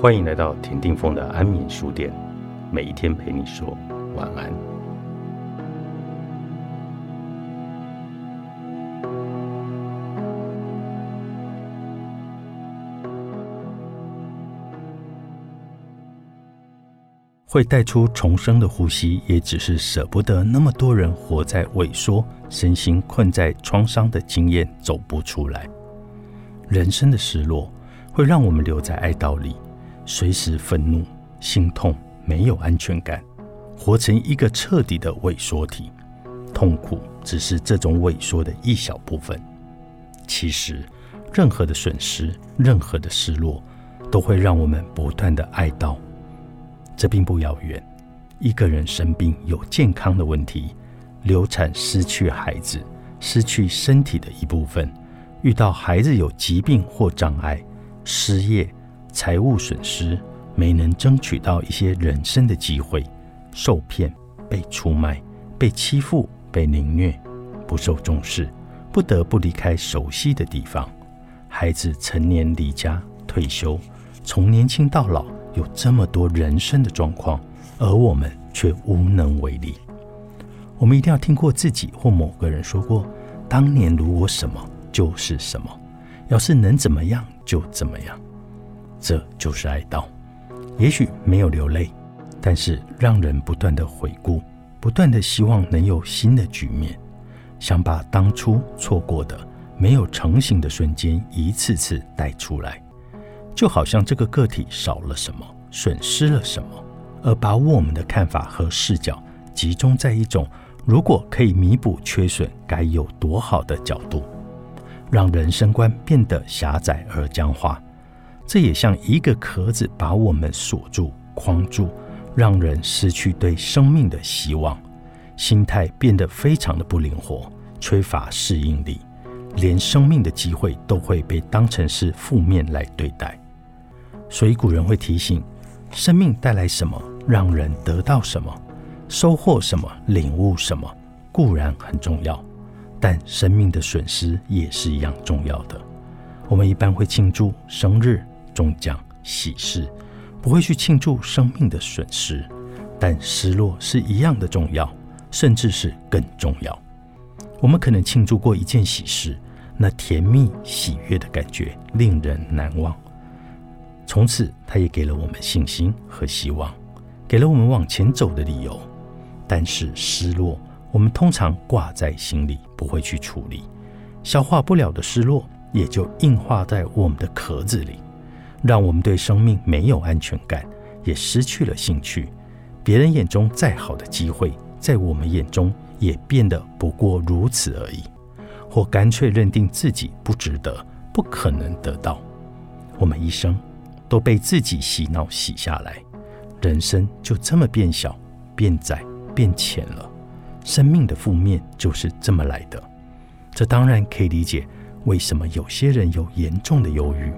欢迎来到田定峰的安眠书店，每一天陪你说晚安。会带出重生的呼吸，也只是舍不得那么多人活在萎缩、身心困在创伤的经验走不出来。人生的失落会让我们留在哀悼里。随时愤怒、心痛，没有安全感，活成一个彻底的萎缩体。痛苦只是这种萎缩的一小部分。其实，任何的损失、任何的失落，都会让我们不断的哀悼。这并不遥远。一个人生病有健康的问题，流产失去孩子，失去身体的一部分，遇到孩子有疾病或障碍，失业。财务损失，没能争取到一些人生的机会，受骗、被出卖、被欺负、被凌虐，不受重视，不得不离开熟悉的地方。孩子成年离家退休，从年轻到老，有这么多人生的状况，而我们却无能为力。我们一定要听过自己或某个人说过：“当年如果什么就是什么，要是能怎么样就怎么样。”这就是哀悼，也许没有流泪，但是让人不断的回顾，不断的希望能有新的局面，想把当初错过的、没有成型的瞬间一次次带出来，就好像这个个体少了什么，损失了什么，而把我们的看法和视角集中在一种如果可以弥补缺损，该有多好的角度，让人生观变得狭窄而僵化。这也像一个壳子，把我们锁住、框住，让人失去对生命的希望，心态变得非常的不灵活，缺乏适应力，连生命的机会都会被当成是负面来对待。所以古人会提醒：生命带来什么，让人得到什么，收获什么，领悟什么，固然很重要，但生命的损失也是一样重要的。我们一般会庆祝生日。中奖喜事，不会去庆祝生命的损失，但失落是一样的重要，甚至是更重要。我们可能庆祝过一件喜事，那甜蜜喜悦的感觉令人难忘。从此，它也给了我们信心和希望，给了我们往前走的理由。但是失落，我们通常挂在心里，不会去处理，消化不了的失落，也就硬化在我们的壳子里。让我们对生命没有安全感，也失去了兴趣。别人眼中再好的机会，在我们眼中也变得不过如此而已，或干脆认定自己不值得，不可能得到。我们一生都被自己洗脑洗下来，人生就这么变小、变窄、变浅了。生命的负面就是这么来的。这当然可以理解，为什么有些人有严重的忧郁。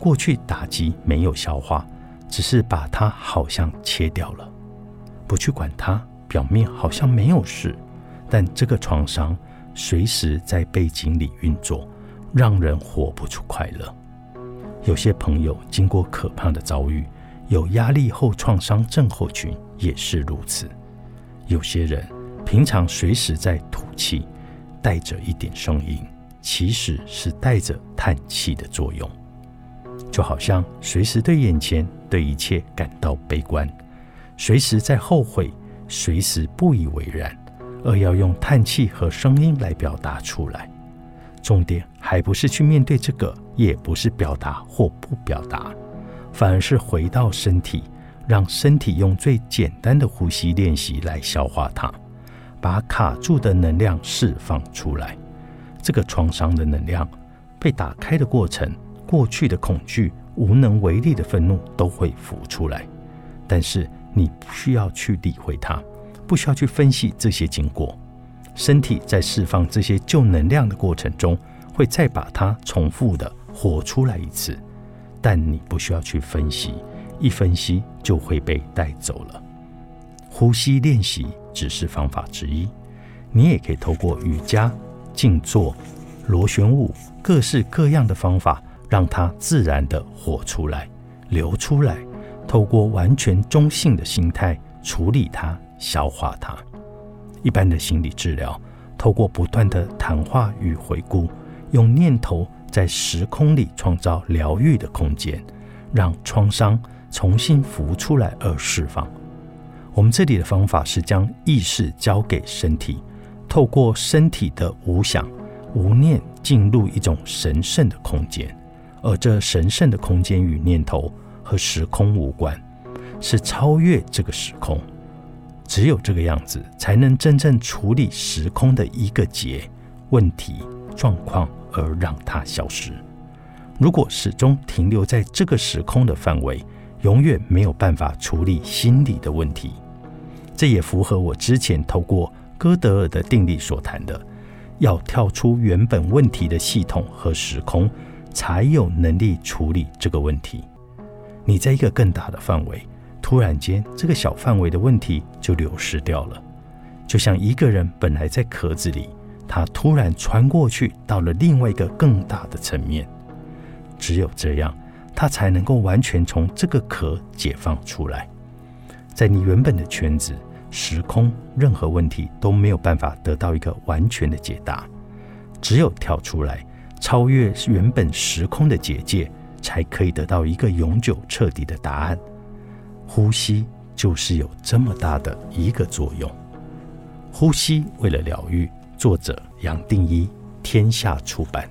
过去打击没有消化，只是把它好像切掉了，不去管它，表面好像没有事，但这个创伤随时在背景里运作，让人活不出快乐。有些朋友经过可怕的遭遇，有压力后创伤症候群也是如此。有些人平常随时在吐气，带着一点声音，其实是带着叹气的作用。就好像随时对眼前对一切感到悲观，随时在后悔，随时不以为然，而要用叹气和声音来表达出来。重点还不是去面对这个，也不是表达或不表达，反而是回到身体，让身体用最简单的呼吸练习来消化它，把卡住的能量释放出来。这个创伤的能量被打开的过程。过去的恐惧、无能为力的愤怒都会浮出来，但是你不需要去理会它，不需要去分析这些经过。身体在释放这些旧能量的过程中，会再把它重复的活出来一次，但你不需要去分析，一分析就会被带走了。呼吸练习只是方法之一，你也可以透过瑜伽、静坐、螺旋舞，各式各样的方法。让它自然的活出来，流出来，透过完全中性的心态处理它、消化它。一般的心理治疗，透过不断的谈话与回顾，用念头在时空里创造疗愈的空间，让创伤重新浮出来而释放。我们这里的方法是将意识交给身体，透过身体的无想、无念，进入一种神圣的空间。而这神圣的空间与念头和时空无关，是超越这个时空。只有这个样子，才能真正处理时空的一个结、问题、状况，而让它消失。如果始终停留在这个时空的范围，永远没有办法处理心理的问题。这也符合我之前透过哥德尔的定理所谈的：要跳出原本问题的系统和时空，才有能力处理这个问题。你在一个更大的范围。突然间，这个小范围的问题就流失掉了，就像一个人本来在壳子里，他突然穿过去到了另外一个更大的层面。只有这样，他才能够完全从这个壳解放出来。在你原本的圈子、时空，任何问题都没有办法得到一个完全的解答。只有跳出来，超越原本时空的结界，才可以得到一个永久彻底的答案。呼吸就是有这么大的一个作用。呼吸为了疗愈，作者杨定一，天下出版。